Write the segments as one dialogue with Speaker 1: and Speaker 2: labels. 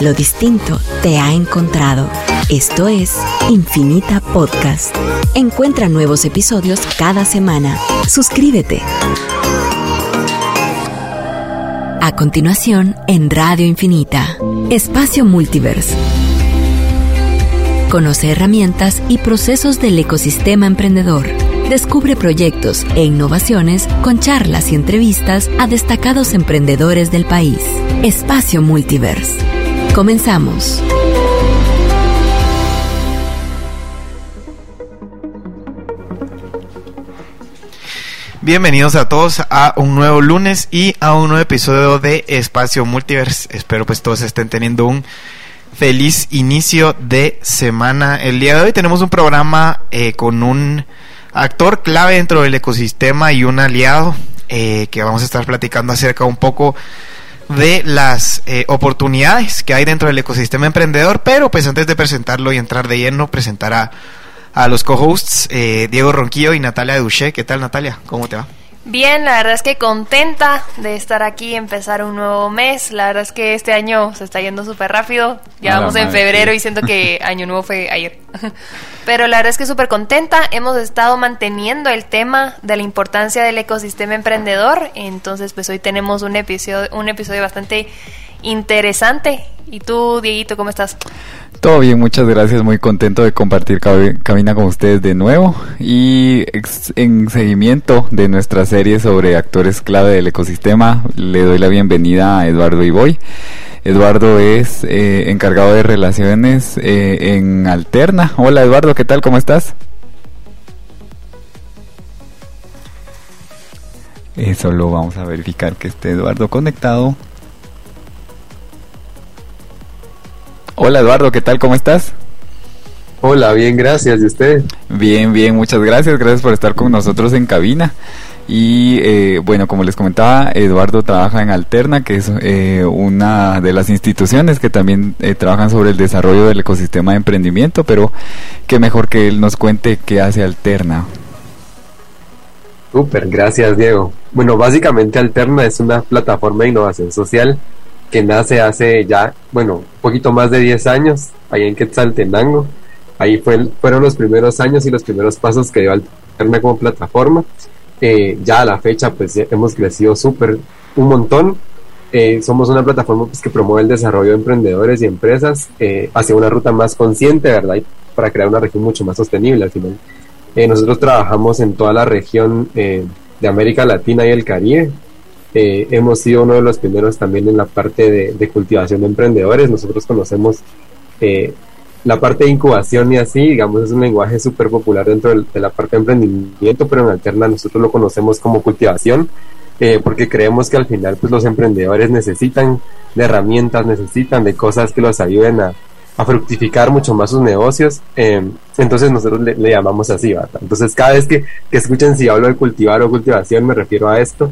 Speaker 1: Lo distinto te ha encontrado. Esto es Infinita Podcast. Encuentra nuevos episodios cada semana. Suscríbete. A continuación, en Radio Infinita, Espacio Multiverse. Conoce herramientas y procesos del ecosistema emprendedor. Descubre proyectos e innovaciones con charlas y entrevistas a destacados emprendedores del país. Espacio Multiverse. Comenzamos.
Speaker 2: Bienvenidos a todos a un nuevo lunes y a un nuevo episodio de Espacio Multiverse. Espero pues todos estén teniendo un feliz inicio de semana. El día de hoy tenemos un programa eh, con un actor clave dentro del ecosistema y un aliado eh, que vamos a estar platicando acerca un poco de las eh, oportunidades que hay dentro del ecosistema emprendedor, pero pues antes de presentarlo y entrar de lleno, presentará a los co-hosts eh, Diego Ronquillo y Natalia Duché. ¿Qué tal Natalia? ¿Cómo te va?
Speaker 3: Bien, la verdad es que contenta de estar aquí, empezar un nuevo mes. La verdad es que este año se está yendo súper rápido. Ya vamos en febrero y siento que año nuevo fue ayer. Pero la verdad es que súper contenta. Hemos estado manteniendo el tema de la importancia del ecosistema emprendedor. Entonces, pues hoy tenemos un episodio, un episodio bastante interesante. ¿Y tú, Dieguito, cómo estás?
Speaker 4: Todo bien, muchas gracias. Muy contento de compartir cabina con ustedes de nuevo. Y en seguimiento de nuestra serie sobre actores clave del ecosistema, le doy la bienvenida a Eduardo Iboy. Eduardo es eh, encargado de relaciones eh, en Alterna. Hola Eduardo, ¿qué tal? ¿Cómo estás? Eso lo vamos a verificar que esté Eduardo conectado. Hola Eduardo, ¿qué tal? ¿Cómo estás?
Speaker 5: Hola, bien, gracias. ¿Y usted?
Speaker 4: Bien, bien, muchas gracias. Gracias por estar con nosotros en cabina. Y eh, bueno, como les comentaba, Eduardo trabaja en Alterna, que es eh, una de las instituciones que también eh, trabajan sobre el desarrollo del ecosistema de emprendimiento, pero qué mejor que él nos cuente qué hace Alterna.
Speaker 5: Súper, gracias Diego. Bueno, básicamente Alterna es una plataforma de innovación social que nace hace ya, bueno, un poquito más de 10 años, ahí en Quetzaltenango. Ahí fue, fueron los primeros años y los primeros pasos que dio Alterna como plataforma. Eh, ya a la fecha, pues hemos crecido súper un montón. Eh, somos una plataforma pues, que promueve el desarrollo de emprendedores y empresas eh, hacia una ruta más consciente, ¿verdad? Y para crear una región mucho más sostenible al final. nosotros trabajamos en toda la región de América Latina y el Caribe. Eh, hemos sido uno de los primeros también en la parte de, cultivación de emprendedores. Nosotros conocemos eh, la parte de incubación y así, digamos, es un lenguaje súper popular dentro de, la parte de emprendimiento, pero en Alterna nosotros lo conocemos como cultivación, eh, porque creemos que al final pues los emprendedores necesitan de herramientas, necesitan de cosas que los ayuden a, fructificar mucho más sus negocios. entonces nosotros le, llamamos así, ¿verdad? Entonces cada vez que, que escuchen si hablo de cultivar o cultivación, me refiero a esto.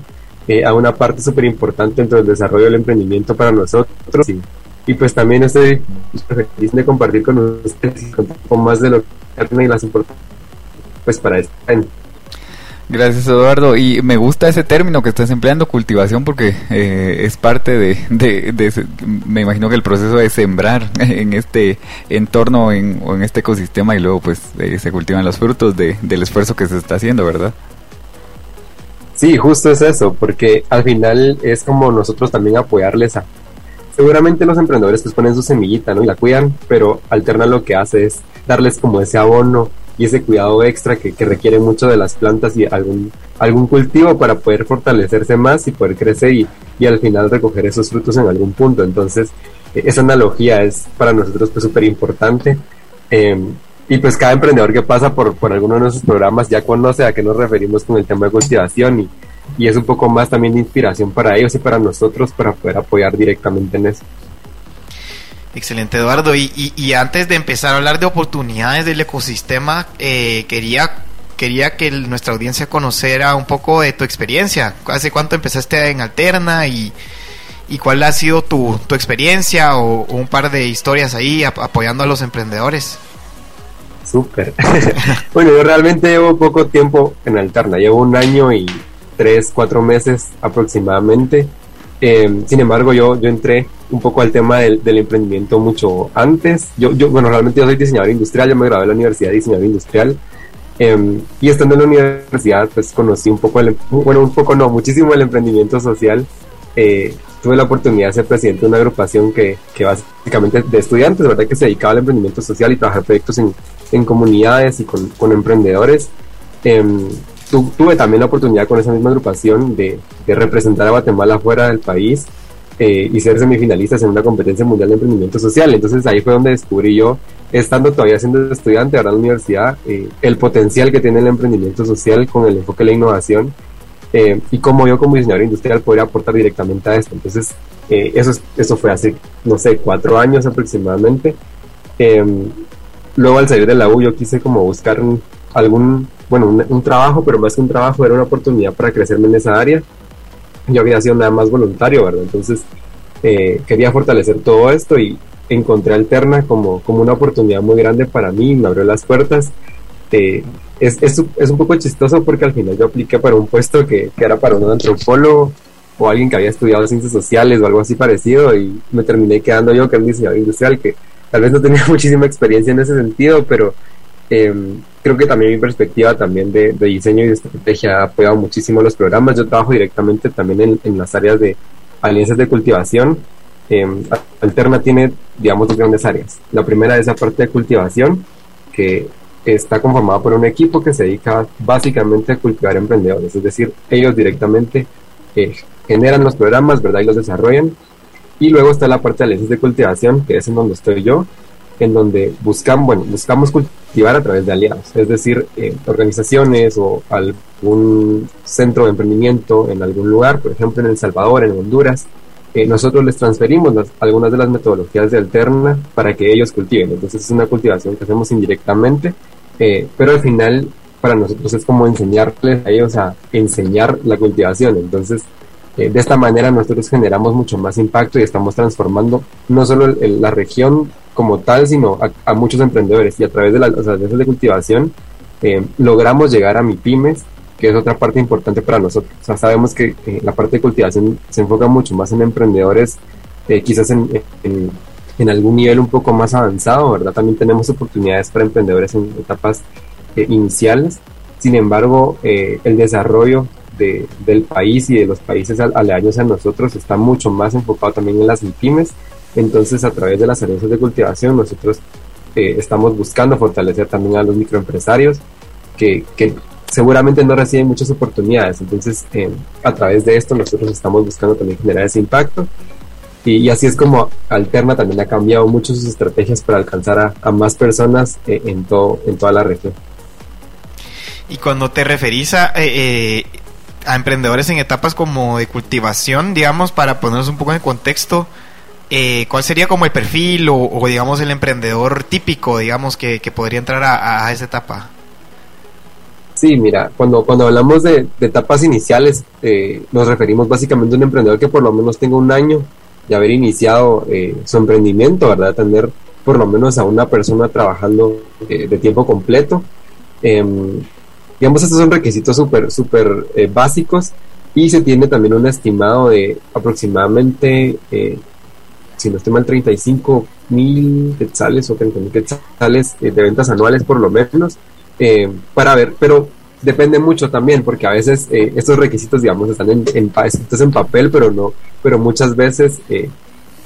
Speaker 5: Eh, a una parte súper importante dentro del desarrollo del emprendimiento para nosotros. Y, pues también estoy feliz de compartir con ustedes un poco más de lo que y las pues para este
Speaker 4: Gracias Eduardo y me gusta ese término que estás empleando cultivación porque eh, es parte de, de, me imagino que el proceso de sembrar en este entorno en, o en este ecosistema y luego pues eh, se cultivan los frutos del esfuerzo que se está haciendo, ¿verdad?
Speaker 5: Sí, justo es eso, porque al final es como nosotros también apoyarles a... Seguramente los emprendedores pues ponen su semillita, ¿no? Y la cuidan, pero Alterna lo que hace es darles como ese abono y ese cuidado extra que, requiere mucho de las plantas y algún, algún cultivo para poder fortalecerse más y poder crecer y, y al final recoger esos frutos en algún punto. Entonces, e, esa analogía es para nosotros pues súper importante. Em, y pues cada emprendedor que pasa por, por alguno de nuestros programas ya conoce a qué nos referimos con el tema de cultivación y, y es un poco más también de inspiración para ellos y para nosotros para poder apoyar directamente en eso.
Speaker 2: Excelente, Eduardo. Y, y, antes de empezar a hablar de oportunidades del ecosistema, eh, quería, quería que nuestra audiencia conociera un poco de tu experiencia. ¿Hace cuánto empezaste en Alterna y, y cuál ha sido tu, tu experiencia o, o, un par de historias ahí apoyando a los emprendedores?
Speaker 5: Súper. bueno, yo realmente llevo poco tiempo en Alterna, llevo un año y tres, cuatro meses aproximadamente. Eh, sin embargo, yo, yo entré un poco al tema del, emprendimiento mucho antes. Yo, yo, bueno, realmente yo soy diseñador industrial, yo me gradué en la Universidad de Diseñador Industrial. Eh, y estando en la universidad, pues conocí un poco, el, bueno, un poco no, muchísimo el emprendimiento social. Eh, tuve la oportunidad de ser presidente de una agrupación que, que básicamente de estudiantes, ¿verdad? Que se dedicaba al emprendimiento social y trabajar proyectos en, en comunidades y con, con emprendedores. Eh, tu, tuve también la oportunidad con esa misma agrupación de, de representar a Guatemala fuera del país eh, y ser semifinalistas en una competencia mundial de emprendimiento social. Entonces ahí fue donde descubrí yo, estando todavía siendo estudiante ahora en la universidad, eh, el potencial que tiene el emprendimiento social con el enfoque de la innovación eh, y cómo yo como diseñador industrial podría aportar directamente a esto. Entonces eh, eso, eso fue hace, no sé, cuatro años aproximadamente. Em, luego al salir de la U yo quise como buscar un, algún bueno, un, un, trabajo, pero más que un trabajo era una oportunidad para crecerme en esa área. Yo había sido nada más voluntario, ¿verdad? Entonces eh, quería fortalecer todo esto y encontré Alterna como, como una oportunidad muy grande para mí, me abrió las puertas. Eh, es, es, es, un poco chistoso porque al final yo apliqué para un puesto que, que era para un antropólogo o alguien que había estudiado ciencias sociales o algo así parecido y me terminé quedando yo que es diseñador industrial que tal vez no tenía muchísima experiencia en ese sentido, pero eh, creo que también mi perspectiva también de, de, diseño y de estrategia ha apoyado muchísimo los programas. Yo trabajo directamente también en, en las áreas de alianzas de cultivación. Eh, Alterna tiene, digamos, dos grandes áreas. La primera es la parte de cultivación, que está conformada por un equipo que se dedica básicamente a cultivar emprendedores, es decir, ellos directamente eh, generan los programas, ¿verdad? Y los desarrollan. Y luego está la parte de alianzas de cultivación, que es en donde estoy yo, en donde buscamos, bueno, buscamos cultivar a través de aliados, es decir, eh, organizaciones o algún centro de emprendimiento en algún lugar, por ejemplo en El Salvador, en Honduras, nosotros les transferimos las, algunas de las metodologías de Alterna para que ellos cultiven. Entonces es una cultivación que hacemos indirectamente, eh, pero al final para nosotros es como enseñarles a ellos a enseñar la cultivación. Entonces eh, de esta manera nosotros generamos mucho más impacto y estamos transformando no solo la región como tal, sino a, muchos emprendedores y a través de las o de cultivación eh, logramos llegar a MIPIMES, que es otra parte importante para nosotros. O sabemos que eh, la parte de cultivación se enfoca mucho más en emprendedores, eh, quizás en, en, algún nivel un poco más avanzado, ¿verdad? También tenemos oportunidades para emprendedores en etapas eh, iniciales. Sin embargo, el desarrollo de, del país y de los países aledaños a nosotros está mucho más enfocado también en las MIPIMES. Entonces, a través de las alianzas de cultivación, nosotros estamos buscando fortalecer también a los microempresarios que, que seguramente no reciben muchas oportunidades. Entonces, eh, a través de esto, nosotros estamos buscando también generar ese impacto. Y, así es como Alterna también ha cambiado mucho sus estrategias para alcanzar a, más personas eh, en, todo, en toda la región.
Speaker 2: Y cuando te referís a, eh, a emprendedores en etapas como de cultivación, digamos, para ponernos un poco en contexto, eh, ¿cuál sería como el perfil o, digamos el emprendedor típico, digamos, que, podría entrar a, esa etapa?
Speaker 5: Sí, mira, cuando, cuando hablamos de, etapas iniciales, eh, nos referimos básicamente a un emprendedor que por lo menos tenga un año de haber iniciado eh, su emprendimiento, ¿verdad? Tener por lo menos a una persona trabajando eh, de tiempo completo. Em, digamos, estos son requisitos súper, súper eh, básicos y se tiene también un estimado de aproximadamente, si no estoy mal, 35 mil quetzales o 30 mil quetzales de ventas anuales por lo menos, eh, para ver, pero depende mucho también, porque a veces eh, estos requisitos, digamos, están en, en, escritos en papel, pero no, pero muchas veces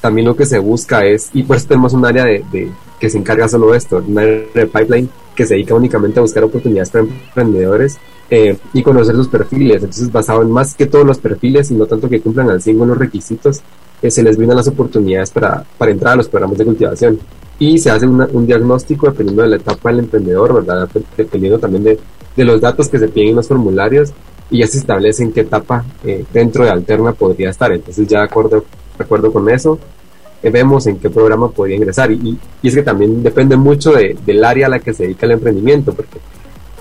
Speaker 5: también lo que se busca es, y por eso tenemos un área de, de que se encarga solo de esto, un área de pipeline que se dedica únicamente a buscar oportunidades para emprendedores eh, y conocer sus perfiles. Entonces, basado en más que todos los perfiles y no tanto que cumplan al 100 los requisitos, eh, se les brindan las oportunidades para, para, entrar a los programas de cultivación. Y se hace una, un diagnóstico dependiendo de la etapa del emprendedor, ¿verdad? Dependiendo también de, de los datos que se piden en los formularios y ya se establece en qué etapa eh, dentro de Alterna podría estar. Entonces, ya de acuerdo, de acuerdo con eso, eh, vemos en qué programa podría ingresar. Y, y, es que también depende mucho de, del área a la que se dedica el emprendimiento, porque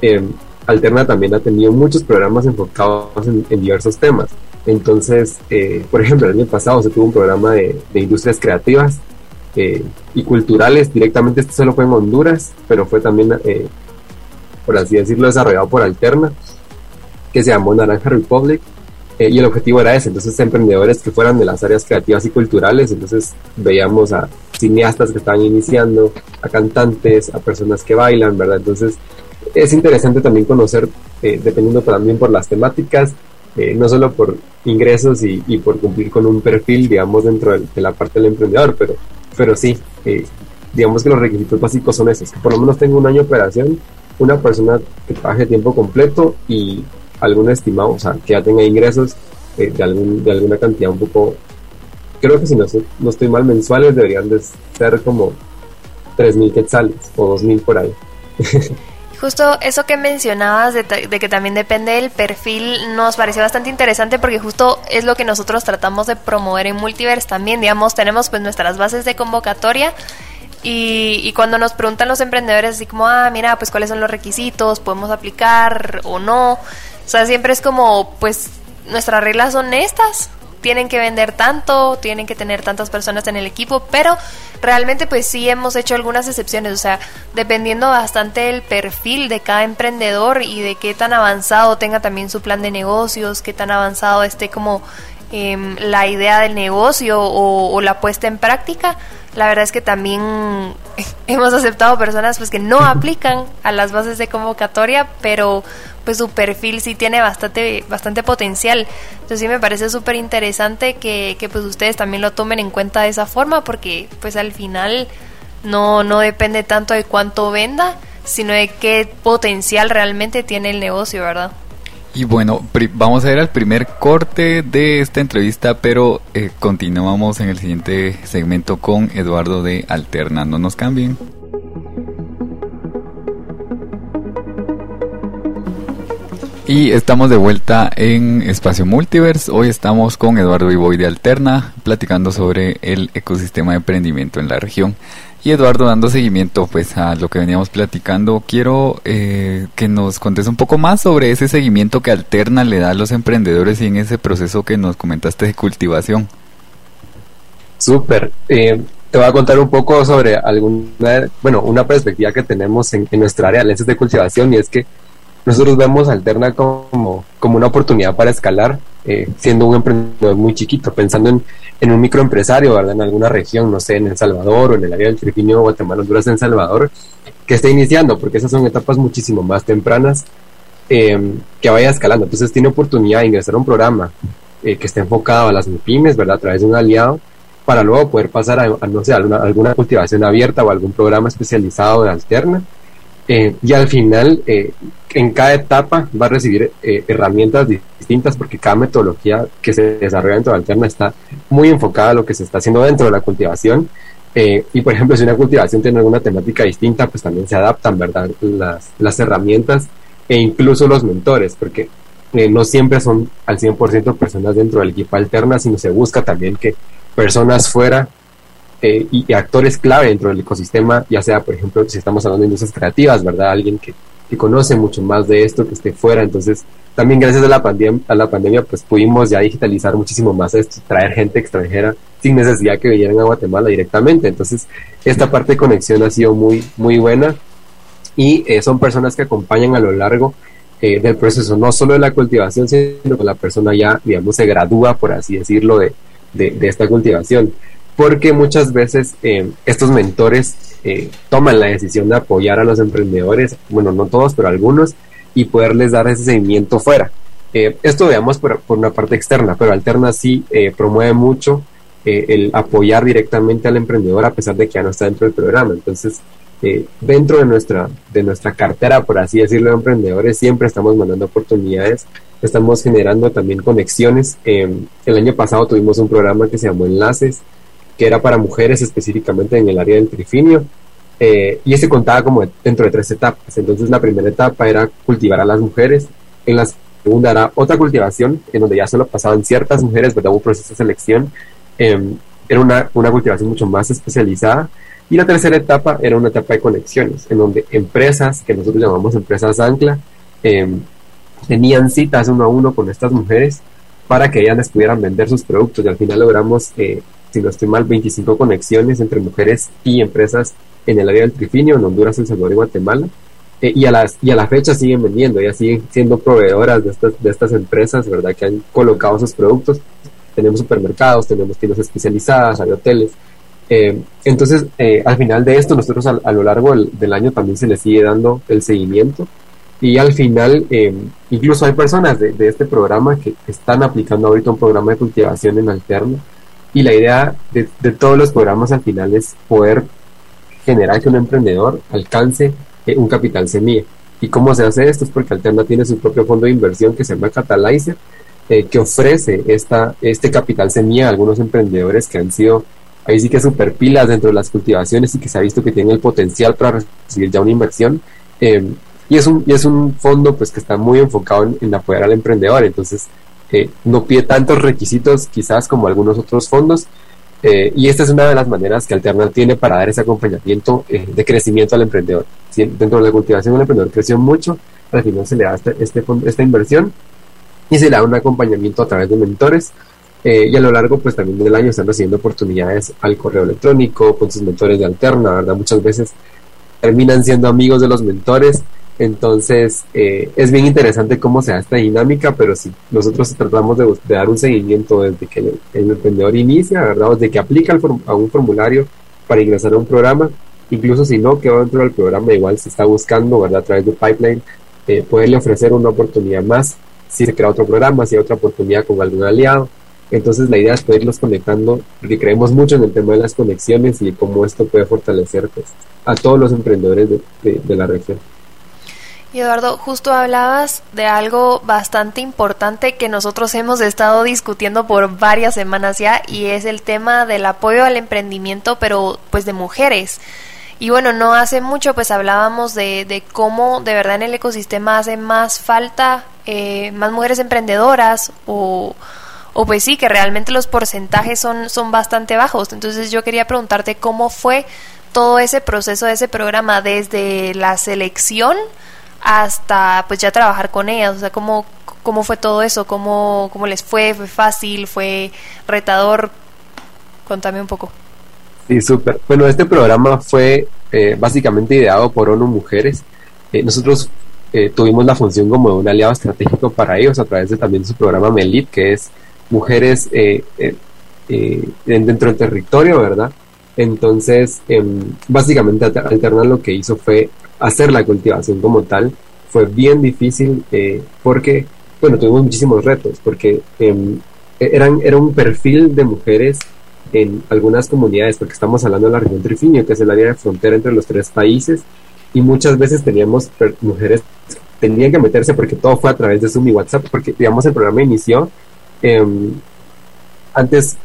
Speaker 5: eh, Alterna también ha tenido muchos programas enfocados en, en diversos temas. Entonces, eh, por ejemplo, el año pasado se tuvo un programa de, de industrias creativas eh, y culturales. Directamente este solo fue en Honduras, pero fue también, eh, por así decirlo, desarrollado por Alterna, que se llamó Naranja Republic. y el objetivo era ese, entonces emprendedores que fueran de las áreas creativas y culturales, entonces veíamos a cineastas que estaban iniciando, a cantantes, a personas que bailan, ¿verdad? Entonces es interesante también conocer, dependiendo también por las temáticas, no solo por ingresos y, por cumplir con un perfil, digamos, dentro de, la parte del emprendedor, pero, pero sí, digamos que los requisitos básicos son esos, que por lo menos tenga un año de operación, una persona que trabaje tiempo completo y algún estimado, o sea, que ya tenga ingresos eh, de, algún, de alguna cantidad un poco, creo que si no, no estoy mal, mensuales deberían de ser como 3.000 quetzales o 2.000 por ahí.
Speaker 3: Justo eso que mencionabas de, de, que también depende del perfil nos pareció bastante interesante porque justo es lo que nosotros tratamos de promover en Multiverse también, digamos, tenemos pues nuestras bases de convocatoria y, y, cuando nos preguntan los emprendedores así como, ah, mira, pues cuáles son los requisitos, podemos aplicar o no, o sea, siempre es como, pues nuestras reglas son estas, tienen que vender tanto, tienen que tener tantas personas en el equipo, pero realmente pues sí hemos hecho algunas excepciones, o sea, dependiendo bastante del perfil de cada emprendedor y de qué tan avanzado tenga también su plan de negocios, qué tan avanzado esté como eh, la idea del negocio o, la puesta en práctica, la verdad es que también hemos aceptado personas pues que no aplican a las bases de convocatoria, pero pues su perfil sí tiene bastante bastante potencial. Entonces sí me parece súper interesante que, que pues ustedes también lo tomen en cuenta de esa forma porque pues al final no, no depende tanto de cuánto venda, sino de qué potencial realmente tiene el negocio, ¿verdad?
Speaker 4: Y bueno, vamos a ir al primer corte de esta entrevista, pero eh, continuamos en el siguiente segmento con Eduardo de Alterna. No nos cambien. Y estamos de vuelta en Espacio Multiverse. Hoy estamos con Eduardo Iboy de Alterna, platicando sobre el ecosistema de emprendimiento en la región. Y Eduardo, dando seguimiento pues a lo que veníamos platicando, quiero eh, que nos contes un poco más sobre ese seguimiento que Alterna le da a los emprendedores y en ese proceso que nos comentaste de cultivación.
Speaker 5: Súper. Eh, te voy a contar un poco sobre alguna, bueno, una perspectiva que tenemos en, nuestra área de lentes de cultivación y es que nosotros vemos Alterna como, como una oportunidad para escalar, eh, siendo un emprendedor muy chiquito, pensando en, en, un microempresario, ¿verdad? En alguna región, no sé, en El Salvador o en el área del Trifinio, Guatemala, Honduras, en Salvador, que esté iniciando, porque esas son etapas muchísimo más tempranas em, que vaya escalando. Entonces tiene oportunidad de ingresar a un programa eh, que esté enfocado a las pymes, ¿verdad? A través de un aliado, para luego poder pasar a, no sé, alguna, alguna cultivación abierta o algún programa especializado de Alterna eh, y al final, eh, en cada etapa va a recibir eh, herramientas distintas porque cada metodología que se desarrolla dentro de Alterna está muy enfocada a lo que se está haciendo dentro de la cultivación. y por ejemplo, si una cultivación tiene alguna temática distinta, pues también se adaptan, ¿verdad? Las, las herramientas e incluso los mentores, porque no siempre son al 100% personas dentro del equipo Alterna, sino se busca también que personas fuera eh, y, actores clave dentro del ecosistema, ya sea, por ejemplo, si estamos hablando de industrias creativas, ¿verdad? Alguien que, que conoce mucho más de esto, que esté fuera. Entonces, también gracias a la, pandemia, a la pandemia, pues pudimos ya digitalizar muchísimo más esto, traer gente extranjera sin necesidad que vinieran a Guatemala directamente. Entonces, esta parte de conexión ha sido muy, muy buena y eh, son personas que acompañan a lo largo eh, del proceso, no solo de la cultivación, sino que la persona ya, digamos, se gradúa, por así decirlo, de, de, de esta cultivación porque muchas veces eh, estos mentores eh, toman la decisión de apoyar a los emprendedores, bueno, no todos, pero algunos, y poderles dar ese seguimiento fuera. Eh, esto veamos por, una parte externa, pero Alterna sí promueve mucho el apoyar directamente al emprendedor a pesar de que ya no está dentro del programa. Entonces, dentro de nuestra, de nuestra cartera, por así decirlo, de emprendedores, siempre estamos mandando oportunidades, estamos generando también conexiones. el año pasado tuvimos un programa que se llamó Enlaces, que era para mujeres específicamente en el área del trifinio. Eh, y ese contaba como dentro de tres etapas. Entonces la primera etapa era cultivar a las mujeres, en la segunda era otra cultivación, en donde ya solo pasaban ciertas mujeres, ¿verdad? un proceso de selección. Em, era una, una cultivación mucho más especializada. Y la tercera etapa era una etapa de conexiones, en donde empresas, que nosotros llamamos empresas ancla, em, tenían citas uno a uno con estas mujeres para que ellas les pudieran vender sus productos. Y al final logramos eh, si no estoy mal, 25 conexiones entre mujeres y empresas en el área del Trifinio, en Honduras, El Salvador y Guatemala. eh, y, a las, y a la fecha siguen vendiendo, ya siguen siendo proveedoras de estas, de estas empresas, ¿verdad? Que han colocado sus productos. Tenemos supermercados, tenemos tiendas especializadas, hay hoteles. Eh, entonces, eh, al final de esto, nosotros a, lo largo del, año también se le sigue dando el seguimiento. Y al final, incluso hay personas de, de, este programa que están aplicando ahorita un programa de cultivación en alterno. Y la idea de, todos los programas al final es poder generar que un emprendedor alcance eh, un capital semilla. ¿Y cómo se hace esto? Es porque Alterna tiene su propio fondo de inversión que se llama Catalyzer, eh, que ofrece esta, este capital semilla a algunos emprendedores que han sido ahí sí que super pilas dentro de las cultivaciones y que se ha visto que tienen el potencial para recibir ya una inversión. Eh, y, es un, y es un fondo pues que está muy enfocado en, apoyar al emprendedor, entonces no pide tantos requisitos quizás como algunos otros fondos, eh, y esta es una de las maneras que Alterna tiene para dar ese acompañamiento eh, de crecimiento al emprendedor. Si dentro de la cultivación el emprendedor creció mucho, al final se le da este, este esta inversión y se le da un acompañamiento a través de mentores. Eh, y a lo largo, pues también del año están recibiendo oportunidades al correo electrónico, con sus mentores de Alterna, ¿verdad? Muchas veces terminan siendo amigos de los mentores entonces, eh, es bien interesante cómo se da esta dinámica, pero si nosotros tratamos de, dar un seguimiento desde que el, emprendedor inicia, ¿verdad? Desde que aplica a un formulario para ingresar a un programa, incluso si no quedó dentro del programa, igual se está buscando, ¿verdad? A través de Pipeline, eh, poderle ofrecer una oportunidad más, si se crea otro programa, si hay otra oportunidad con algún aliado. Entonces, la idea es poderlos conectando, porque creemos mucho en el tema de las conexiones y cómo esto puede fortalecer pues, a todos los emprendedores de la región.
Speaker 3: Y Eduardo, justo hablabas de algo bastante importante que nosotros hemos estado discutiendo por varias semanas ya y es el tema del apoyo al emprendimiento, pero pues de mujeres. Y bueno, no hace mucho pues hablábamos de, de cómo de verdad en el ecosistema hace más falta eh, más mujeres emprendedoras o, o pues sí, que realmente los porcentajes son, son bastante bajos. Entonces yo quería preguntarte cómo fue todo ese proceso de ese programa desde la selección hasta pues ya trabajar con ellas, o sea, cómo, cómo fue todo eso, cómo, cómo les fue, fue fácil, fue retador, contame un poco.
Speaker 5: Sí, súper. Bueno, este programa fue eh, básicamente ideado por ONU Mujeres. Eh, nosotros eh, tuvimos la función como de un aliado estratégico para ellos a través de también su programa MELIT, que es Mujeres dentro del territorio, ¿verdad? Entonces, em, básicamente Alterna lo que hizo fue hacer la cultivación como tal. Fue bien difícil eh, porque, bueno, tuvimos muchísimos retos, porque em, e-, eran, era un perfil de mujeres en algunas comunidades, porque estamos hablando de la región Trifinio, que es el área de frontera entre los tres países, y muchas veces teníamos mujeres que tenían que meterse porque todo fue a través de Zoom y WhatsApp, porque digamos el programa inició em, antes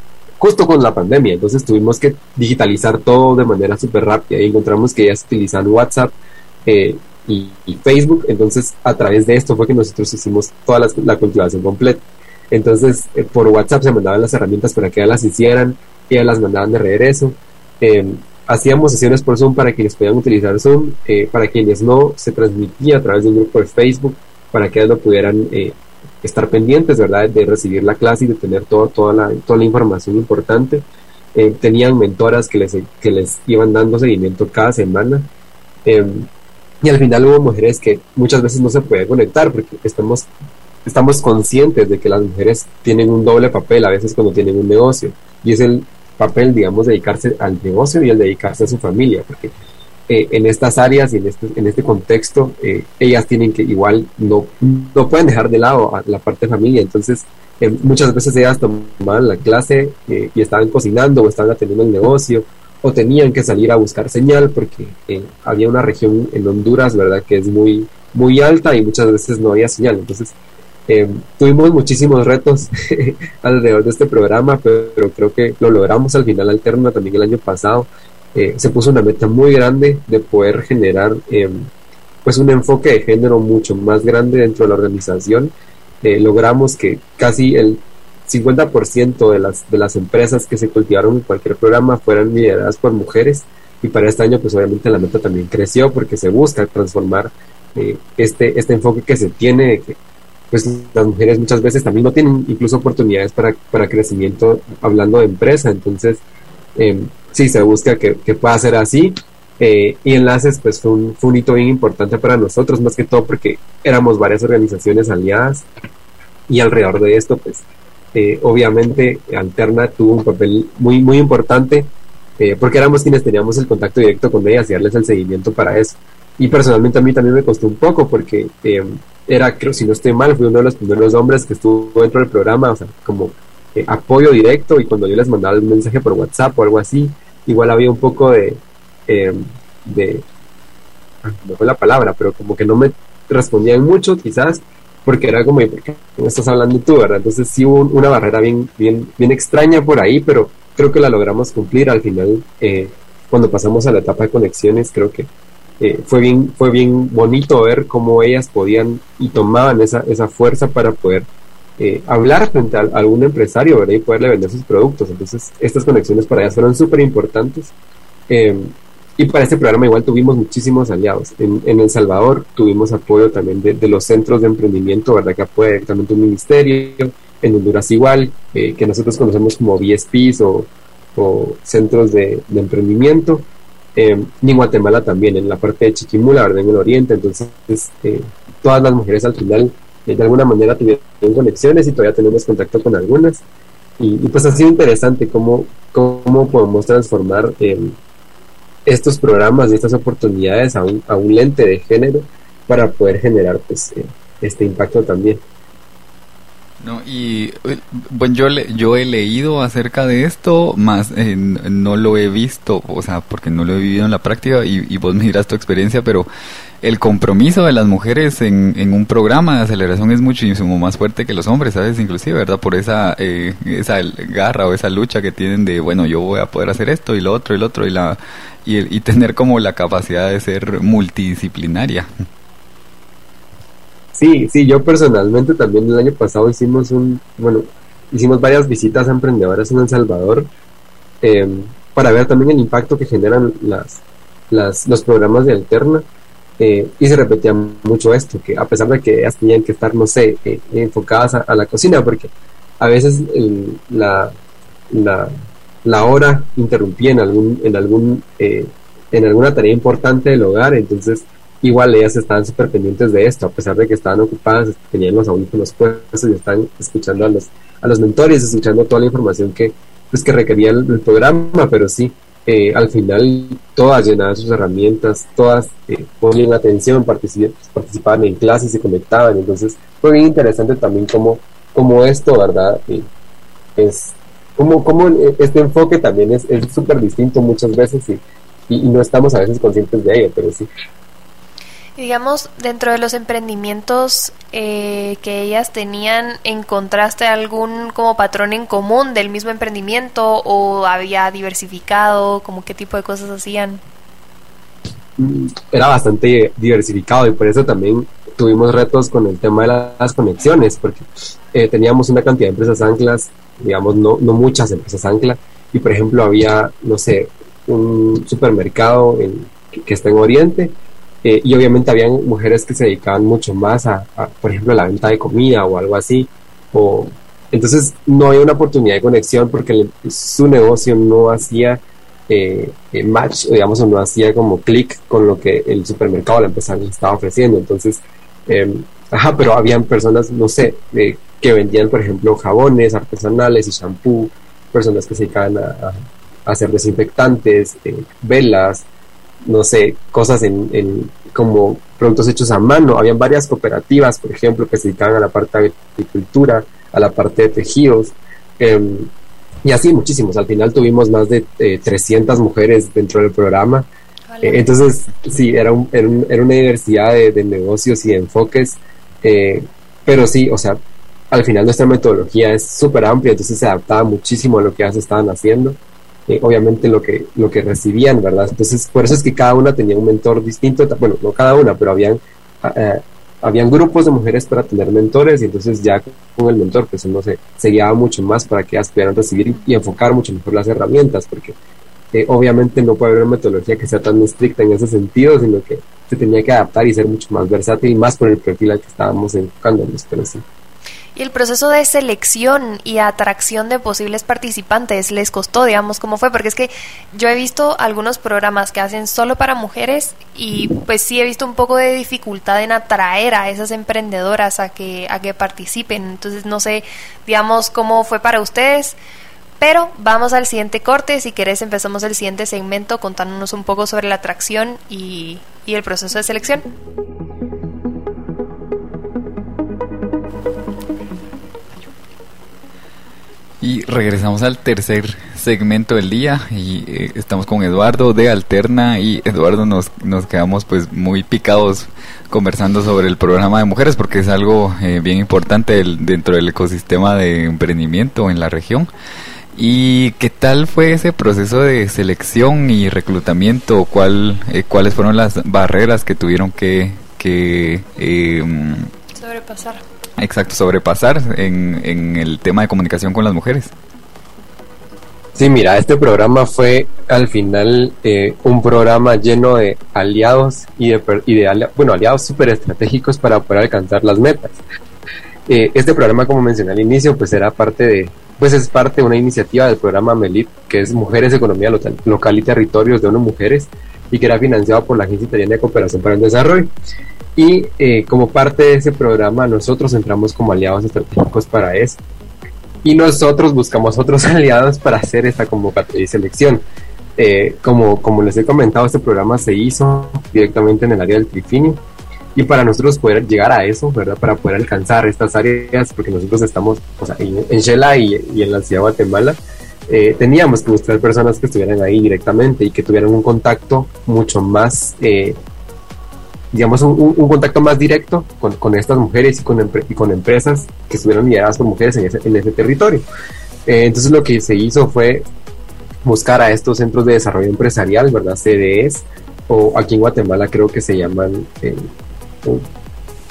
Speaker 5: justo con la pandemia, entonces tuvimos que digitalizar todo de manera súper rápida y encontramos que ellas utilizan WhatsApp eh, y, Facebook. Entonces, a través de esto fue que nosotros hicimos toda la, cultivación completa. Entonces, eh, por WhatsApp se mandaban las herramientas para que ellas las hicieran, ellas las mandaban de regreso. Em, hacíamos sesiones por Zoom para quienes podían utilizar Zoom, eh, para quienes no, se transmitía a través de un grupo de Facebook para que ellas no pudieran estar pendientes, ¿verdad?, de recibir la clase y de tener toda, la, toda la información importante. tenían mentoras que les, que les iban dando seguimiento cada semana. Em, y al final hubo mujeres que muchas veces no se pueden conectar porque estamos, estamos conscientes de que las mujeres tienen un doble papel a veces cuando tienen un negocio. Y es el papel, digamos, dedicarse al negocio y el dedicarse a su familia. Porque eh, en estas áreas y en este, en este contexto, eh, ellas tienen que igual, no, no pueden dejar de lado a la parte de familia. Entonces, eh, muchas veces ellas tomaban la clase y estaban cocinando o estaban atendiendo el negocio o tenían que salir a buscar señal porque eh, había una región en Honduras, ¿verdad?, que es muy, muy alta y muchas veces no había señal. Entonces, eh, tuvimos muchísimos retos alrededor de este programa, pero, creo que lo logramos al final alterna también el año pasado. Eh, se puso una meta muy grande de poder generar pues un enfoque de género mucho más grande dentro de la organización. logramos que casi el 50% de las, de las empresas que se cultivaron en cualquier programa fueran lideradas por mujeres y para este año pues obviamente la meta también creció porque se busca transformar eh, este, este enfoque que se tiene de que pues las mujeres muchas veces también no tienen incluso oportunidades para, para crecimiento hablando de empresa entonces eh, sí se busca que, que, pueda ser así Eh, y enlaces, pues fue un, fue un hito bien importante para nosotros, más que todo porque éramos varias organizaciones aliadas y alrededor de esto, pues eh, obviamente Alterna tuvo un papel muy, muy importante eh, porque éramos quienes teníamos el contacto directo con ellas y darles el seguimiento para eso. Y personalmente a mí también me costó un poco porque era, si no estoy mal, fui uno de los primeros hombres que estuvo dentro del programa, o sea, como apoyo directo y cuando yo les mandaba un mensaje por WhatsApp o algo así, igual había un poco de, eh, de, no fue la palabra, pero como que no me respondían mucho quizás, porque era como, ¿por qué no estás hablando tú, verdad? Entonces sí hubo una barrera bien, bien, bien extraña por ahí, pero creo que la logramos cumplir al final, eh, cuando pasamos a la etapa de conexiones, creo que eh, fue bien fue bien bonito ver cómo ellas podían y tomaban esa, esa fuerza para poder eh, hablar frente a, algún empresario ¿verdad? y poderle vender sus productos. Entonces, estas conexiones para ellas fueron súper importantes. Eh, y para este programa igual tuvimos muchísimos aliados. En, El Salvador tuvimos apoyo también de, los centros de emprendimiento, ¿verdad? Que apoya directamente un ministerio. En Honduras igual, eh, que nosotros conocemos como BSPs o, centros de, emprendimiento. en Guatemala también, en la parte de Chiquimula, ¿verdad? En el oriente. Entonces, todas las mujeres al final de alguna manera tuvieron conexiones y todavía tenemos contacto con algunas. Y, pues ha sido interesante cómo, cómo podemos transformar estos programas y estas oportunidades a un, a un lente de género para poder generar pues, eh, este impacto también.
Speaker 4: No, y eh, bueno, yo, yo he leído acerca de esto, más eh, no lo he visto, o sea, porque no lo he vivido en la práctica y, y vos me dirás tu experiencia, pero el compromiso de las mujeres en, un programa de aceleración es muchísimo más fuerte que los hombres, ¿sabes? Inclusive, ¿verdad? Por esa, eh, esa garra o esa lucha que tienen de, bueno, yo voy a poder hacer esto y lo otro y lo otro y, la, y, tener como la capacidad de ser multidisciplinaria.
Speaker 5: Sí, sí, yo personalmente también el año pasado hicimos un, bueno, hicimos varias visitas a emprendedoras en El Salvador em, para ver también el impacto que generan las, las, los programas de Alterna eh, y se repetía mucho esto, que a pesar de que ellas tenían que estar, no sé, eh, enfocadas a, la cocina, porque a veces la, la, hora interrumpía en algún, en algún, eh, en alguna tarea importante del hogar, entonces igual ellas estaban súper pendientes de esto, a pesar de que estaban ocupadas, tenían los audífonos puestos y están escuchando a los, a los mentores, escuchando toda la información que, pues, que requería el programa, pero sí, eh, al final todas llenaban sus herramientas, todas eh, ponían atención, participaban en clases, se conectaban, entonces fue bien interesante también como, como esto, ¿verdad? Eh, es como, como este enfoque también es súper distinto muchas veces y, y, no estamos a veces conscientes de ello, pero sí
Speaker 3: digamos, dentro de los emprendimientos eh, que ellas tenían, ¿encontraste algún como patrón en común del mismo emprendimiento o había diversificado? como qué tipo de cosas hacían?
Speaker 5: Era bastante diversificado y por eso también tuvimos retos con el tema de las conexiones, porque eh, teníamos una cantidad de empresas anclas, digamos, no, no muchas empresas anclas, y por ejemplo había, no sé, un supermercado en, que está en Oriente, eh, y obviamente habían mujeres que se dedicaban mucho más a, por ejemplo, a la venta de comida o algo así. O, entonces no había una oportunidad de conexión porque su negocio no hacía eh, eh, match, digamos, o no hacía como clic con lo que el supermercado, la empresa le estaba ofreciendo. Entonces, em, ajá, pero habían personas, no sé, que vendían, por ejemplo, jabones artesanales y shampoo, personas que se dedicaban a hacer desinfectantes, velas, no sé, cosas en, en, como productos hechos a mano. Habían varias cooperativas, por ejemplo, que se dedicaban a la parte de agricultura, a la parte de tejidos, em, y así muchísimos. Al final tuvimos más de 300 eh, mujeres dentro del programa. Eh, entonces, sí, era, un, era, una diversidad de, negocios y de enfoques, eh, pero sí, o sea, al final nuestra metodología es súper amplia, entonces se adaptaba muchísimo a lo que ya se estaban haciendo. Eh, obviamente lo que, lo que recibían, ¿verdad? Entonces, por eso es que cada una tenía un mentor distinto, bueno, no cada una, pero habían, ah, eh, habían grupos de mujeres para tener mentores y entonces ya con el mentor, pues uno se, se guiaba mucho más para que ellas pudieran recibir y, enfocar mucho mejor las herramientas, porque eh, obviamente no puede haber una metodología que sea tan estricta en ese sentido, sino que se tenía que adaptar y ser mucho más versátil y más con el perfil al que estábamos enfocándonos, pero sí.
Speaker 3: ¿Y el proceso de selección y atracción de posibles participantes les costó, digamos, cómo fue? Porque es que yo he visto algunos programas que hacen solo para mujeres y pues sí he visto un poco de dificultad en atraer a esas emprendedoras a que, a que participen. Entonces no sé, digamos, cómo fue para ustedes. Pero vamos al siguiente corte. Si querés empezamos el siguiente segmento contándonos un poco sobre la atracción y, y el proceso de selección.
Speaker 4: Y regresamos al tercer segmento del día y eh, estamos con Eduardo de Alterna y Eduardo nos, nos quedamos pues muy picados conversando sobre el programa de mujeres porque es algo eh, bien importante dentro del ecosistema de emprendimiento en la región. ¿Y qué tal fue ese proceso de selección y reclutamiento? ¿Cuál, eh, ¿Cuáles fueron las barreras que tuvieron que, que
Speaker 3: sobrepasar?
Speaker 4: Exacto, sobrepasar en, en el tema de comunicación con las mujeres.
Speaker 5: Sí, mira, este programa fue al final eh, un programa lleno de aliados y de, y de bueno, aliados súper estratégicos para poder alcanzar las metas. Eh, este programa, como mencioné al inicio, pues era parte de, pues es parte de una iniciativa del programa MELIT, que es Mujeres, Economía Local, Local y Territorios de ONU Mujeres, y que era financiado por la Agencia Italiana de Cooperación para el Desarrollo. Y eh, como parte de ese programa, nosotros entramos como aliados estratégicos para eso. Y nosotros buscamos otros aliados para hacer esta convocatoria y selección. Eh, como, como les he comentado, este programa se hizo directamente en el área del Trifinio. Y para nosotros poder llegar a eso, ¿verdad? Para poder alcanzar estas áreas, porque nosotros estamos o sea, en, Shela y, y, en la ciudad de Guatemala, eh, teníamos que buscar personas que estuvieran ahí directamente y que tuvieran un contacto mucho más eh, digamos, un, contacto más directo con, con estas mujeres y con, con, empresas que estuvieron lideradas por mujeres en ese, en ese territorio. Eh, entonces lo que se hizo fue buscar a estos centros de desarrollo empresarial, ¿verdad? CDEs, o aquí en Guatemala creo que se llaman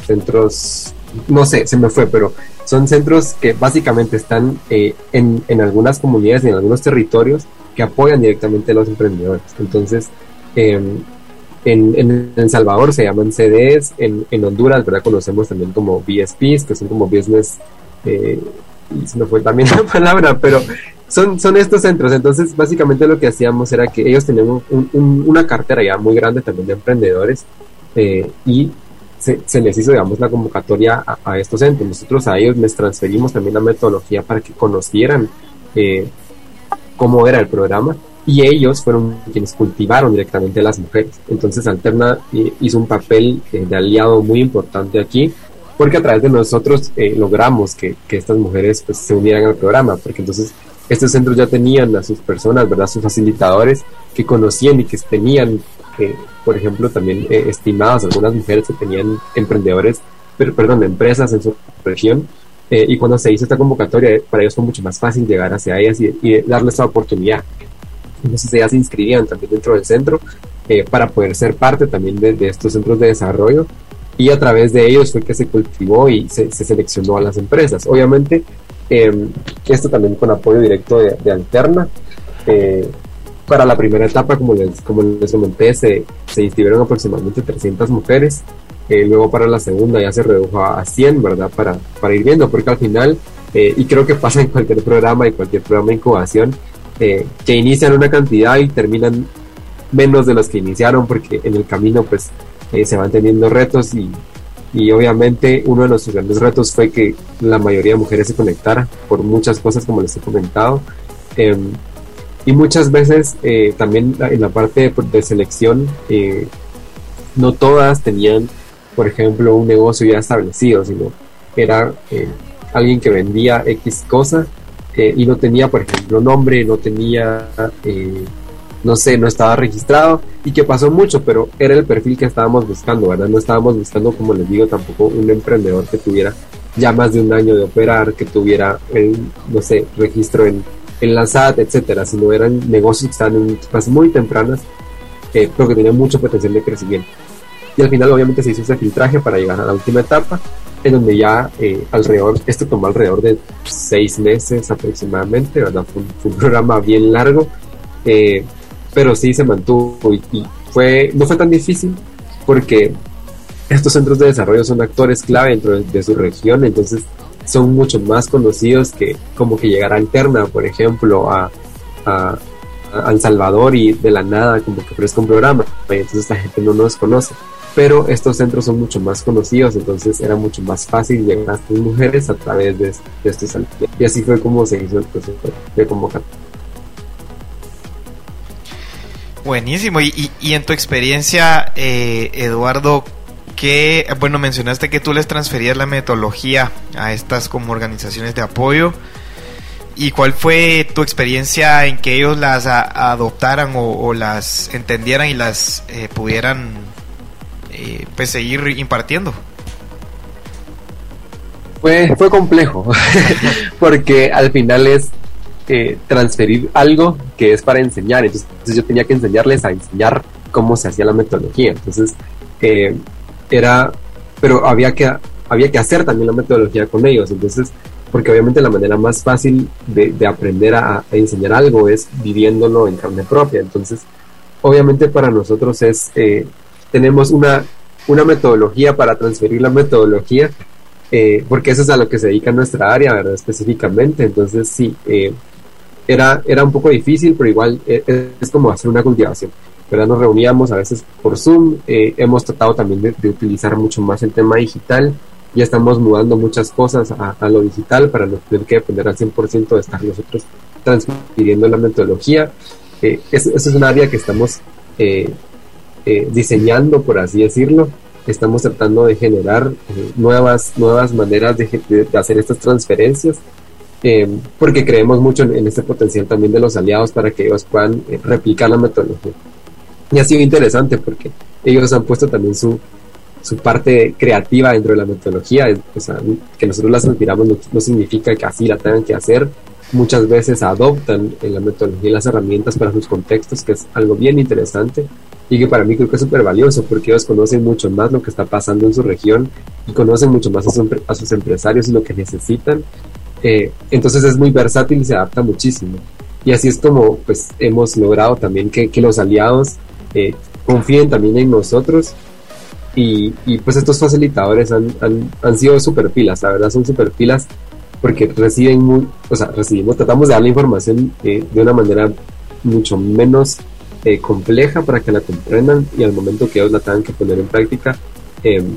Speaker 5: centros, no sé, se me fue, pero son centros que básicamente están eh, en, en, algunas comunidades y en algunos territorios que apoyan directamente a los emprendedores. Entonces, eh, en, en, El Salvador se llaman CDs, en, en, Honduras, ¿verdad? Conocemos también como BSPs, que son como business, eh, y se me fue también la palabra, pero son, son estos centros. Entonces, básicamente lo que hacíamos era que ellos tenían un, una cartera ya muy grande también de emprendedores eh, y se, se, les hizo, digamos, la convocatoria a, a, estos centros. Nosotros a ellos les transferimos también la metodología para que conocieran eh, cómo era el programa y ellos fueron quienes cultivaron directamente a las mujeres. Entonces Alterna eh, hizo un papel eh, de aliado muy importante aquí, porque a través de nosotros eh, logramos que, que, estas mujeres pues, se unieran al programa, porque entonces estos centros ya tenían a sus personas, ¿verdad? Sus facilitadores que conocían y que tenían, por ejemplo, también estimadas algunas mujeres que tenían emprendedores, pero, perdón, empresas en su región. y cuando se hizo esta convocatoria, para ellos fue mucho más fácil llegar hacia ellas y, y darles esta oportunidad entonces ellas se inscribían también dentro del centro eh, para poder ser parte también de, estos centros de desarrollo y a través de ellos fue que se cultivó y se, seleccionó a las empresas. Obviamente, em, esto también con apoyo directo de, Alterna. Eh, para la primera etapa, como les, como les comenté, se, se inscribieron aproximadamente 300 mujeres. Eh, luego para la segunda ya se redujo a 100, ¿verdad? Para, para ir viendo, porque al final, y creo que pasa en cualquier programa y cualquier programa de incubación, eh, que inician una cantidad y terminan menos de los que iniciaron porque en el camino pues eh, se van teniendo retos y, y, obviamente uno de los grandes retos fue que la mayoría de mujeres se conectara por muchas cosas como les he comentado em, y muchas veces eh, también en la parte de, selección no todas tenían por ejemplo un negocio ya establecido sino era alguien que vendía X cosa eh, y no tenía, por ejemplo, nombre, no tenía, eh, no sé, no estaba registrado y que pasó mucho, pero era el perfil que estábamos buscando, ¿verdad? No estábamos buscando, como les digo, tampoco un emprendedor que tuviera ya más de un año de operar, que tuviera, el, no sé, registro en, en la SAT, etcétera, sino eran negocios que estaban en etapas muy tempranas, eh, pero que tenían mucho potencial de crecimiento. Y al final, obviamente, se hizo ese filtraje para llegar a la última etapa en donde ya eh, alrededor, esto tomó alrededor de seis meses aproximadamente, ¿verdad? Fue, un, programa bien largo, eh, pero sí se mantuvo y, fue, no fue tan difícil porque estos centros de desarrollo son actores clave dentro de, su región, entonces son mucho más conocidos que como que llegar a Alterna, por ejemplo, a, a, a Salvador y de la nada como que ofrezca un programa. Y entonces la gente no nos conoce. Pero estos centros son mucho más conocidos, entonces era mucho más fácil llegar a estas mujeres a través de, estos centros. Y así fue como se hizo el proceso de convocatoria.
Speaker 2: Buenísimo. Y, y, en tu experiencia, eh, Eduardo, bueno, mencionaste que tú les transferías la metodología a estas como organizaciones de apoyo. ¿Y cuál fue tu experiencia en que ellos las adoptaran o, las entendieran y las eh, pudieran eh, pues seguir impartiendo?
Speaker 5: Fue, fue complejo, porque al final es eh, transferir algo que es para enseñar. Entonces, yo tenía que enseñarles a enseñar cómo se hacía la metodología. Entonces, era, pero había que, había que hacer también la metodología con ellos. Entonces, porque obviamente la manera más fácil de, aprender a, enseñar algo es viviéndolo en carne propia. Entonces, obviamente para nosotros es, eh, tenemos una, una metodología para transferir la metodología, eh, porque eso es a lo que se dedica nuestra área, ¿verdad? Específicamente. Entonces, sí, eh, era, era un poco difícil, pero igual es como hacer una cultivación. ¿Verdad? Nos reuníamos a veces por Zoom, eh, hemos tratado también de, utilizar mucho más el tema digital, ya estamos mudando muchas cosas a, lo digital para no tener que depender al 100% de estar nosotros transmitiendo la metodología. Eh, eso, es un área que estamos eh, diseñando, por así decirlo. Estamos tratando de generar nuevas, nuevas maneras de, hacer estas transferencias porque creemos mucho en, este potencial también de los aliados para que ellos puedan replicar la metodología. Y ha sido interesante porque ellos han puesto también su, su parte creativa dentro de la metodología. O sea, que nosotros las inspiramos no, significa que así la tengan que hacer. Muchas veces adoptan en la metodología las herramientas para sus contextos, que es algo bien interesante y que para mí creo que es súper valioso porque ellos conocen mucho más lo que está pasando en su región y conocen mucho más a, sus empresarios y lo que necesitan. Eh, entonces es muy versátil y se adapta muchísimo. Y así es como pues hemos logrado también que, que los aliados eh, confíen también en nosotros. Y, y pues estos facilitadores han, han, sido super pilas, la verdad son super pilas porque reciben muy, o sea, recibimos, tratamos de dar la información eh, de una manera mucho menos eh, compleja para que la comprendan y al momento que ellos la tengan que poner en práctica, em,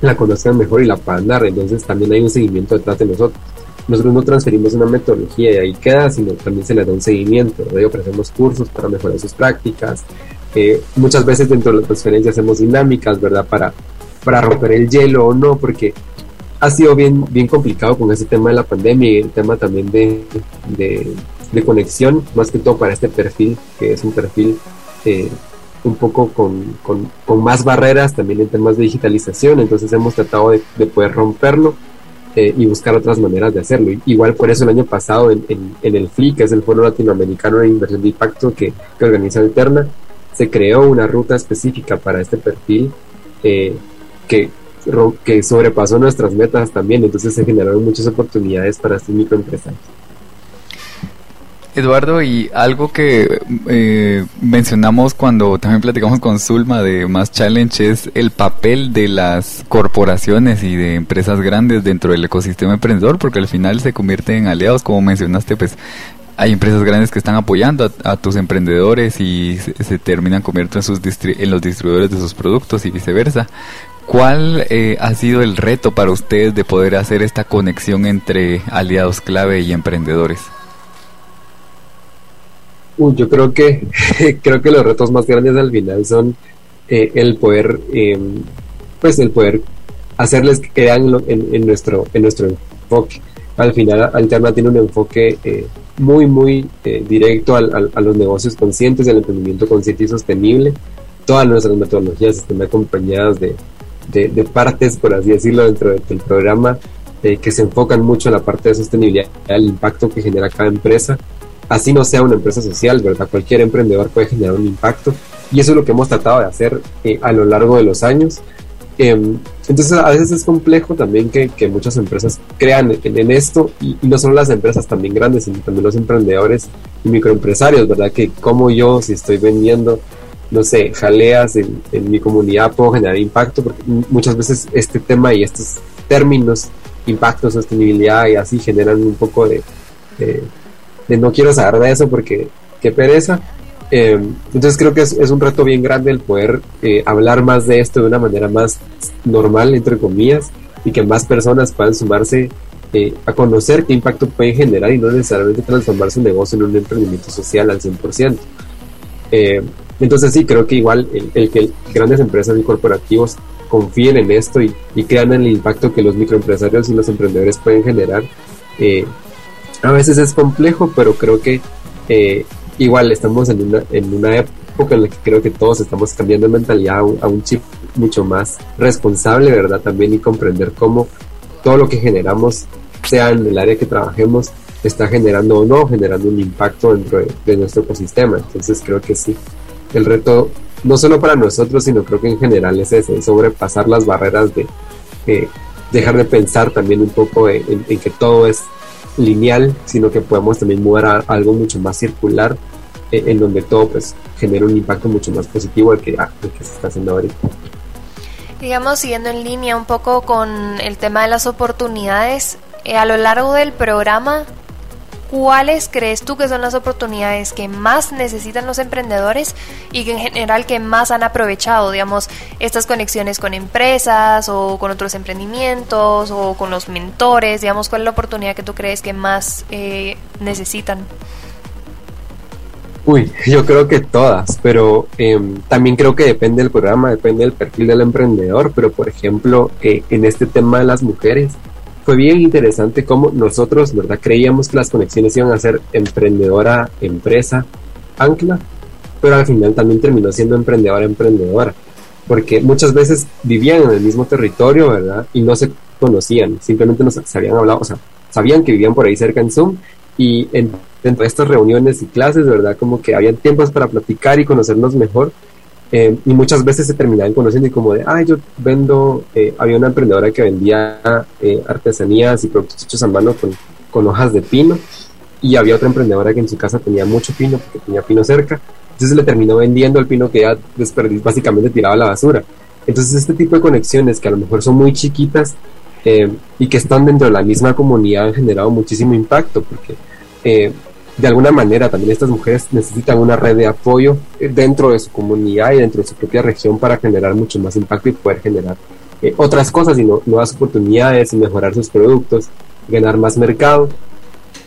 Speaker 5: la conozcan mejor y la puedan dar. Entonces también hay un seguimiento detrás de nosotros. Nosotros no transferimos una metodología y ahí queda, sino también se le da un seguimiento. Ofrecemos cursos para mejorar sus prácticas, muchas veces dentro de las transferencias hacemos dinámicas, ¿verdad? Para, para romper el hielo o no, porque ha sido bien, bien complicado con ese tema de la pandemia y el tema también de, de, conexión, más que todo para este perfil, que es un perfil eh, un poco con, con, con, más barreras también en temas de digitalización, entonces hemos tratado de, de poder romperlo eh, y buscar otras maneras de hacerlo. Igual por eso el año pasado en, en, en el FLI, que es el Foro Latinoamericano de Inversión de Impacto que, que organiza Alterna, se creó una ruta específica para este perfil eh, que, que sobrepasó nuestras metas también, entonces se generaron muchas oportunidades para estos microempresarios.
Speaker 4: Eduardo, y algo que eh, mencionamos cuando también platicamos con Zulma de Más Challenge es el papel de las corporaciones y de empresas grandes dentro del ecosistema emprendedor, porque al final se convierten en aliados, como mencionaste, pues hay empresas grandes que están apoyando a, tus emprendedores y se, terminan convirtiendo en, sus en los distribuidores de sus productos y viceversa. ¿Cuál eh, ha sido el reto para ustedes de poder hacer esta conexión entre aliados clave y emprendedores?
Speaker 5: yo creo que creo que los retos más grandes al final son eh, el poder, em, pues el poder hacerles que en, nuestro en nuestro enfoque. Al final, Alterna tiene un enfoque eh, muy, muy eh, directo al, a los negocios conscientes, al emprendimiento consciente y sostenible. Todas nuestras metodologías están acompañadas de, de, partes, por así decirlo, dentro del programa eh, que se enfocan mucho en la parte de sostenibilidad, el impacto que genera cada empresa. Así no sea una empresa social, ¿verdad? Cualquier emprendedor puede generar un impacto y eso es lo que hemos tratado de hacer eh, a lo largo de los años. Em, entonces a veces es complejo también que, que muchas empresas crean en, esto y, no solo las empresas también grandes, sino también los emprendedores y microempresarios, ¿verdad? Que como yo, si estoy vendiendo, no sé, jaleas en, mi comunidad, puedo generar impacto, porque muchas veces este tema y estos términos impacto, sostenibilidad y así generan un poco de, no quiero saber de eso porque qué pereza. Eh, entonces creo que es, es, un reto bien grande el poder eh, hablar más de esto de una manera más normal, entre comillas, y que más personas puedan sumarse eh, a conocer qué impacto pueden generar y no necesariamente transformar su negocio en un emprendimiento social al 100%. entonces sí, creo que igual el, que grandes empresas y corporativos confíen en esto y, y, crean en el impacto que los microempresarios y los emprendedores pueden generar, a veces es complejo, pero creo que igual estamos en una, en una época en la que creo que todos estamos cambiando mentalidad a un, chip mucho más responsable, ¿verdad? También y comprender cómo todo lo que generamos, sea en el área que trabajemos, está generando o no, generando un impacto dentro de, nuestro ecosistema. Entonces creo que sí, el reto, no solo para nosotros, sino creo que en general es ese, sobrepasar las barreras de eh, dejar de pensar también un poco en que todo es lineal, sino que podemos también mover a algo mucho más circular, eh, en donde todo pues genera un impacto mucho más positivo al que, se está haciendo ahorita.
Speaker 3: Digamos, siguiendo en línea un poco con el tema de las oportunidades, eh, a lo largo del programa ¿cuáles crees tú que son las oportunidades que más necesitan los emprendedores y que en general que más han aprovechado, digamos, estas conexiones con empresas o con otros emprendimientos o con los mentores, digamos, cuál es la oportunidad que tú crees que más eh, necesitan?
Speaker 5: Uy, yo creo que todas, pero em, también creo que depende del programa, depende del perfil del emprendedor, pero por ejemplo, eh, en este tema de las mujeres, fue bien interesante cómo nosotros, ¿verdad? Creíamos que las conexiones iban a ser emprendedora, empresa, ancla, pero al final también terminó siendo emprendedora, emprendedora, porque muchas veces vivían en el mismo territorio, ¿verdad? Y no se conocían, simplemente no se habían hablado, o sea, sabían que vivían por ahí cerca en Zoom y en, dentro de estas reuniones y clases, ¿verdad? Como que habían tiempos para platicar y conocernos mejor eh, y muchas veces se terminaban conociendo y como de, ay, yo vendo, eh, había una emprendedora que vendía eh, artesanías y productos hechos a mano con, con, hojas de pino y había otra emprendedora que en su casa tenía mucho pino porque tenía pino cerca, entonces le terminó vendiendo el pino que ya desperdició, básicamente tiraba a la basura. Entonces este tipo de conexiones que a lo mejor son muy chiquitas y que están dentro de la misma comunidad han generado muchísimo impacto porque de alguna manera también estas mujeres necesitan una red de apoyo eh, dentro de su comunidad y dentro de su propia región para generar mucho más impacto y poder generar eh, otras cosas y nuevas oportunidades y mejorar sus productos, ganar más mercado.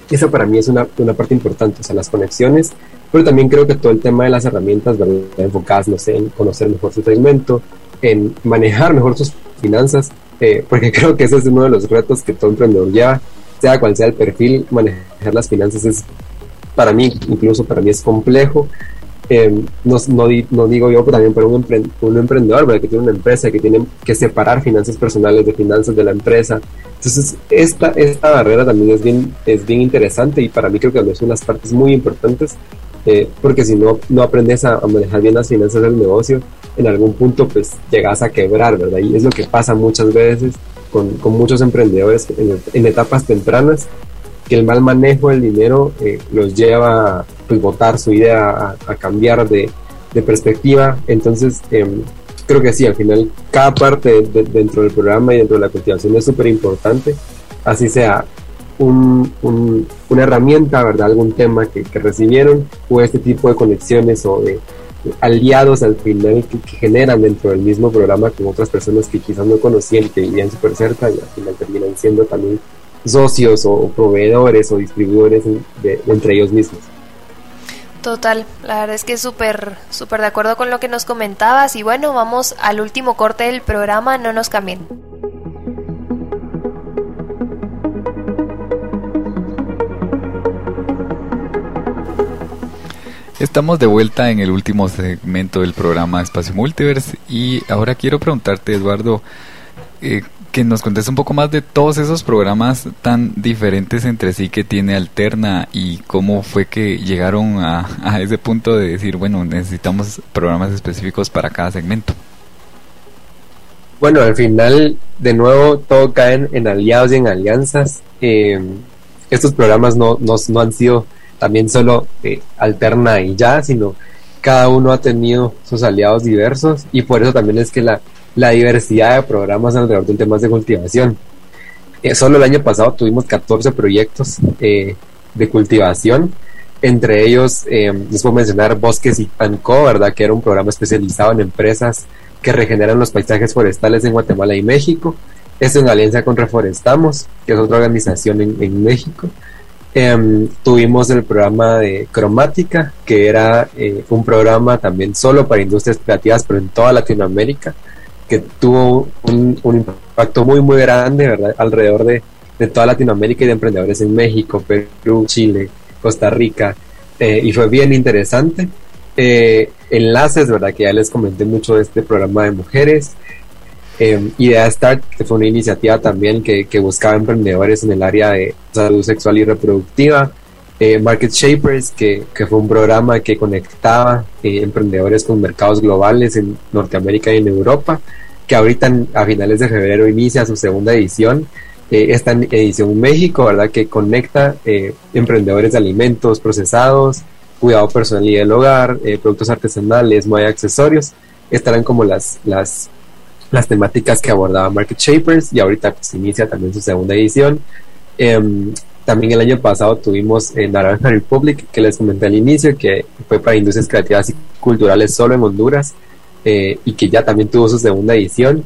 Speaker 5: Eso para mí es una, una, parte importante, o sea, las conexiones, pero también creo que todo el tema de las herramientas ¿verdad? enfocadas, no sé, en conocer mejor su segmento, en manejar mejor sus finanzas, eh, porque creo que ese es uno de los retos que todo emprendedor lleva, sea cual sea el perfil, manejar las finanzas es para mí, incluso para mí es complejo. Eh, no, no, digo yo, pero también para un, un emprendedor, que tiene una empresa, que tiene que separar finanzas personales de finanzas de la empresa. Entonces, esta, esta barrera también es bien, es bien interesante y para mí creo que es una de las partes muy importantes, eh, porque si no, no aprendes a, manejar bien las finanzas del negocio, en algún punto pues llegas a quebrar, ¿verdad? Y es lo que pasa muchas veces con, con muchos emprendedores en, en etapas tempranas que el mal manejo del dinero eh, los lleva a pues, votar su idea, a, cambiar de, perspectiva. Entonces, em, creo que sí, al final cada parte dentro del programa y dentro de la cultivación es súper importante, así sea un, una herramienta, ¿verdad? Algún tema que, recibieron o este tipo de conexiones o de, aliados al final que, que, generan dentro del mismo programa con otras personas que quizás no conocían, que vivían súper cerca y al final terminan siendo también socios o proveedores o distribuidores entre ellos mismos.
Speaker 3: Total, la verdad es que súper, súper de acuerdo con lo que nos comentabas y bueno, vamos al último corte del programa, no nos cambien.
Speaker 4: Estamos de vuelta en el último segmento del programa Espacio Multiverse y ahora quiero preguntarte, Eduardo, eh, que nos contes un poco más de todos esos programas tan diferentes entre sí que tiene Alterna y cómo fue que llegaron a, ese punto de decir, bueno, necesitamos programas específicos para cada segmento.
Speaker 5: Bueno, al final, de nuevo, todo cae en, aliados y en alianzas. Eh, estos programas no, no, han sido también solo eh, Alterna y ya, sino cada uno ha tenido sus aliados diversos y por eso también es que la la diversidad de programas alrededor del tema de cultivación. Eh, solo el año pasado tuvimos 14 proyectos eh, de cultivación. Entre ellos, eh, les puedo mencionar Bosques y Co, ¿verdad? Que era un programa especializado en empresas que regeneran los paisajes forestales en Guatemala y México. Es en alianza con Reforestamos, que es otra organización en, México. Em, tuvimos el programa de Cromática, que era un programa también solo para industrias creativas, pero en toda Latinoamérica, que tuvo un, impacto muy, muy grande, ¿verdad? Alrededor de, de, toda Latinoamérica y de emprendedores en México, Perú, Chile, Costa Rica, eh, y fue bien interesante. Eh, enlaces, ¿verdad? Que ya les comenté mucho de este programa de mujeres. Eh, Idea Start, que fue una iniciativa también que, que, buscaba emprendedores en el área de salud sexual y reproductiva. Eh, Market Shapers, que, que, fue un programa que conectaba emprendedores con mercados globales en Norteamérica y en Europa que ahorita a finales de febrero inicia su segunda edición. Eh, esta edición México, ¿verdad? Que conecta eh, emprendedores de alimentos procesados, cuidado personal y del hogar, eh, productos artesanales, moda y accesorios. Estarán como las, las, las temáticas que abordaba Market Shapers y ahorita pues, inicia también su segunda edición. Em, también el año pasado tuvimos en Naranja Republic, que les comenté al inicio, que fue para industrias creativas y culturales solo en Honduras. Eh, y que ya también tuvo su segunda edición.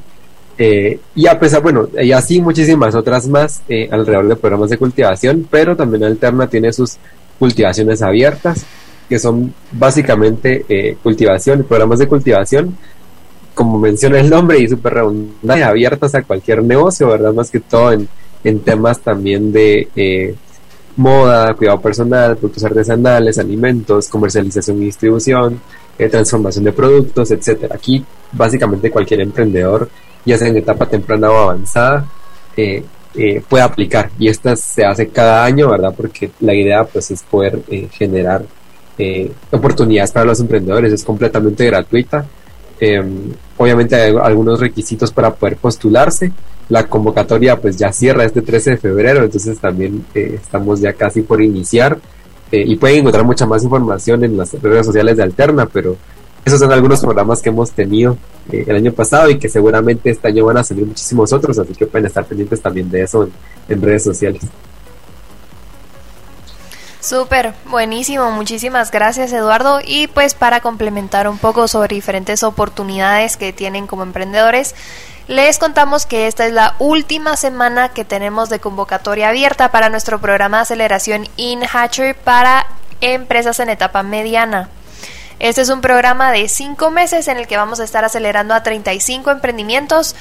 Speaker 5: Eh, y a pesar, bueno, y así muchísimas otras más eh, alrededor de programas de cultivación, pero también Alterna tiene sus cultivaciones abiertas, que son básicamente cultivación, programas de cultivación, como menciona el nombre y súper redundante, abiertas a cualquier negocio, ¿verdad? Más que todo en, en temas también de moda, cuidado personal, productos artesanales, alimentos, comercialización y distribución, eh, transformación de productos, etcétera. Aquí básicamente cualquier emprendedor, ya sea en etapa temprana o avanzada, eh, eh, puede aplicar y esta se hace cada año, ¿verdad? Porque la idea pues es poder generar oportunidades para los emprendedores, es completamente gratuita. Em, obviamente hay algunos requisitos para poder postularse. La convocatoria pues ya cierra este 13 de febrero, entonces también estamos ya casi por iniciar. Eh, y pueden encontrar mucha más información en las redes sociales de Alterna, pero esos son algunos programas que hemos tenido eh, el año pasado y que seguramente este año van a salir muchísimos otros, así que pueden estar pendientes también de eso en, redes sociales.
Speaker 3: Súper, buenísimo, muchísimas gracias Eduardo. Y pues para complementar un poco sobre diferentes oportunidades que tienen como emprendedores, les contamos que esta es la última semana que tenemos de convocatoria abierta para nuestro programa de aceleración InHatcher para empresas en etapa mediana. Este es un programa de cinco meses en el que vamos a estar acelerando a 35 emprendimientos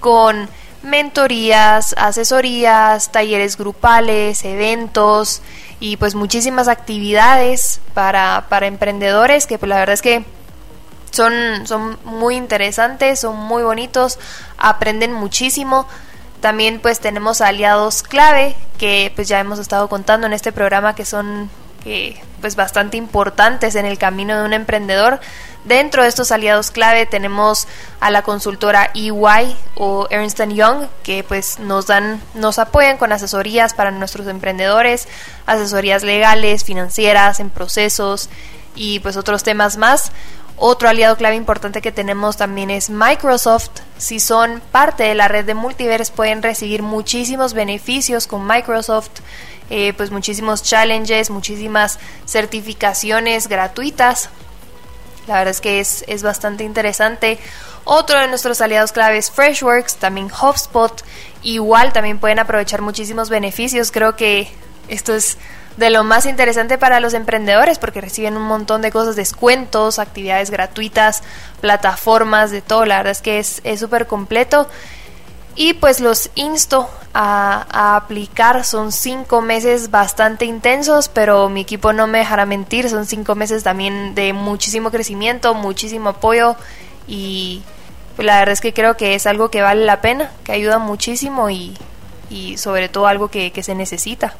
Speaker 3: con mentorías, asesorías, talleres grupales, eventos y pues muchísimas actividades para, para emprendedores que pues la verdad es que son, son muy interesantes, son muy bonitos, aprenden muchísimo. También pues tenemos aliados clave que pues ya hemos estado contando en este programa que son pues bastante importantes en el camino de un emprendedor. Dentro de estos aliados clave tenemos a la consultora EY o Ernst Young que pues nos dan nos apoyan con asesorías para nuestros emprendedores, asesorías legales, financieras, en procesos y pues otros temas más. Otro aliado clave importante que tenemos también es Microsoft. Si son parte de la red de Multiverse pueden recibir muchísimos beneficios con Microsoft, eh, pues muchísimos challenges, muchísimas certificaciones gratuitas. La verdad es que es, es bastante interesante. Otro de nuestros aliados clave es Freshworks, también HubSpot. Igual también pueden aprovechar muchísimos beneficios. Creo que esto es de lo más interesante para los emprendedores porque reciben un montón de cosas, descuentos, actividades gratuitas, plataformas, de todo. La verdad es que es súper completo. Y pues los insto a, a, aplicar. Son cinco meses bastante intensos, pero mi equipo no me dejará mentir. Son cinco meses también de muchísimo crecimiento, muchísimo apoyo. Y pues, la verdad es que creo que es algo que vale la pena, que ayuda muchísimo y, y sobre todo algo que, que se necesita.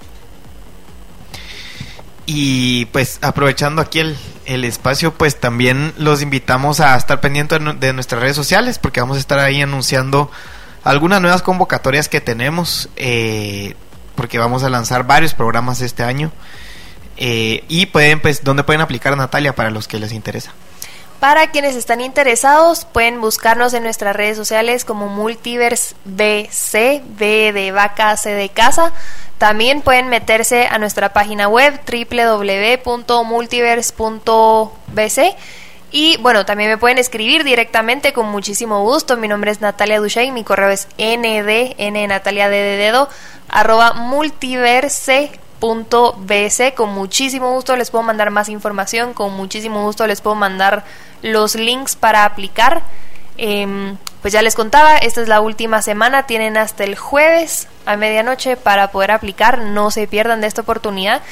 Speaker 2: Y pues aprovechando aquí el, el, espacio, pues también los invitamos a estar pendientes de nuestras redes sociales porque vamos a estar ahí anunciando algunas nuevas convocatorias que tenemos eh, porque vamos a lanzar varios programas este año. Eh, y pueden, pues, ¿dónde pueden aplicar Natalia para los que les interesa?
Speaker 3: Para quienes están interesados, pueden buscarnos en nuestras redes sociales como Multiverse BC, B de vaca, C de casa. También pueden meterse a nuestra página web www.multiverse.bc. Y bueno, también me pueden escribir directamente con muchísimo gusto. Mi nombre es Natalia Duchay, mi correo es nd, n natalia de dedo, arroba multiverse .bc. Con muchísimo gusto les puedo mandar más información, con muchísimo gusto les puedo mandar los links para aplicar. Em, pues ya les contaba, esta es la última semana, tienen hasta el jueves a medianoche para poder aplicar, no se pierdan de esta oportunidad.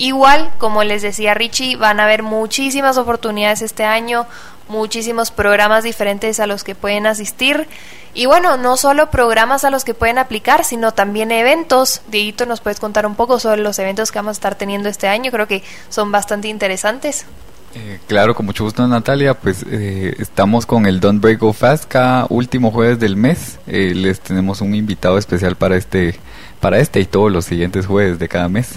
Speaker 3: Igual, como les decía Richie, van a haber muchísimas oportunidades este año, muchísimos programas diferentes a los que pueden asistir. Y bueno, no solo programas a los que pueden aplicar, sino también eventos. Dieguito, ¿nos puedes contar un poco sobre los eventos que vamos a estar teniendo este año? Creo que son bastante interesantes.
Speaker 4: Eh, claro, con mucho gusto Natalia, pues eh, estamos con el Don't Break Go Fast último jueves del mes. Eh, les tenemos un invitado especial para este, para este y todos los siguientes jueves de cada mes.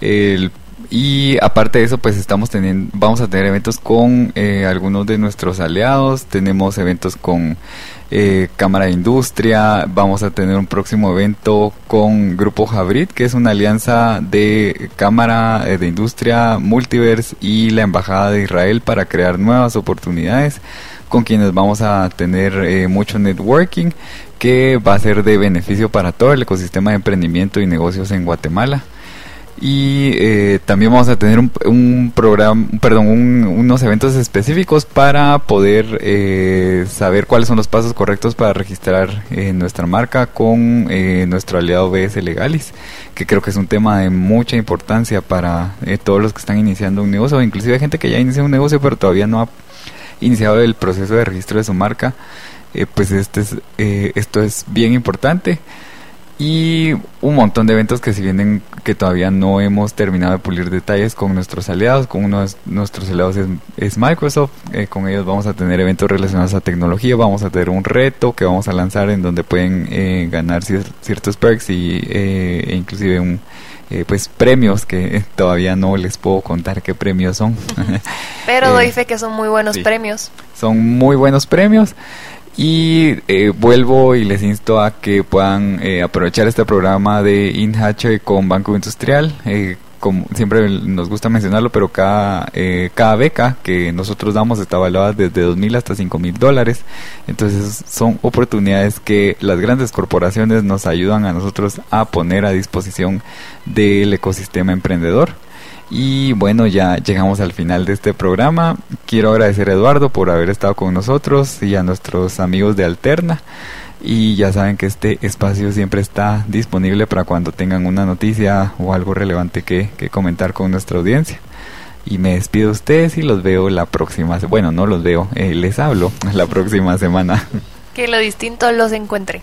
Speaker 4: y aparte de eso, pues estamos teniendo, vamos a tener eventos con eh, algunos de nuestros aliados, tenemos eventos con eh, Cámara de Industria, vamos a tener un próximo evento con Grupo Javrit, que es una alianza de Cámara eh, de Industria, Multiverse y la Embajada de Israel para crear nuevas oportunidades con quienes vamos a tener mucho networking que va a ser de beneficio para todo el ecosistema de emprendimiento y negocios en Guatemala y eh, también vamos a tener un, programa, perdón, unos eventos específicos para poder eh, saber cuáles son los pasos correctos para registrar eh, nuestra marca con nuestro aliado BS Legalis, que creo que es un tema de mucha importancia para todos los que están iniciando un negocio, inclusive gente que ya inició un negocio pero todavía no ha iniciado el proceso de registro de su marca. Pues este es, esto es bien importante y un montón de eventos que si vienen que todavía no hemos terminado de pulir detalles con nuestros aliados, con uno de nuestros aliados es, Microsoft, eh, con ellos vamos a tener eventos relacionados a tecnología, vamos a tener un reto que vamos a lanzar en donde pueden eh, ganar ciertos perks y eh, e inclusive un pues premios que todavía no les puedo contar qué premios son.
Speaker 3: Pero doy fe que son muy buenos premios.
Speaker 4: Son muy buenos premios. Y eh, vuelvo y les insto a que puedan eh, aprovechar este programa de InHatcher con Banco Industrial. Eh, como siempre nos gusta mencionarlo, pero cada, cada beca que nosotros damos está evaluada desde 2.000 hasta 5.000 dólares. Entonces son oportunidades que las grandes corporaciones nos ayudan a nosotros a poner a disposición del ecosistema emprendedor. Y bueno, ya llegamos al final de este programa. Quiero agradecer a Eduardo por haber estado con nosotros y a nuestros amigos de Alterna. Y ya saben que este espacio siempre está disponible para cuando tengan una noticia o algo relevante que, comentar con nuestra audiencia. Y me despido de ustedes y los veo la próxima. Bueno, no los veo, eh, les hablo la próxima semana.
Speaker 3: Que lo distinto los encuentre.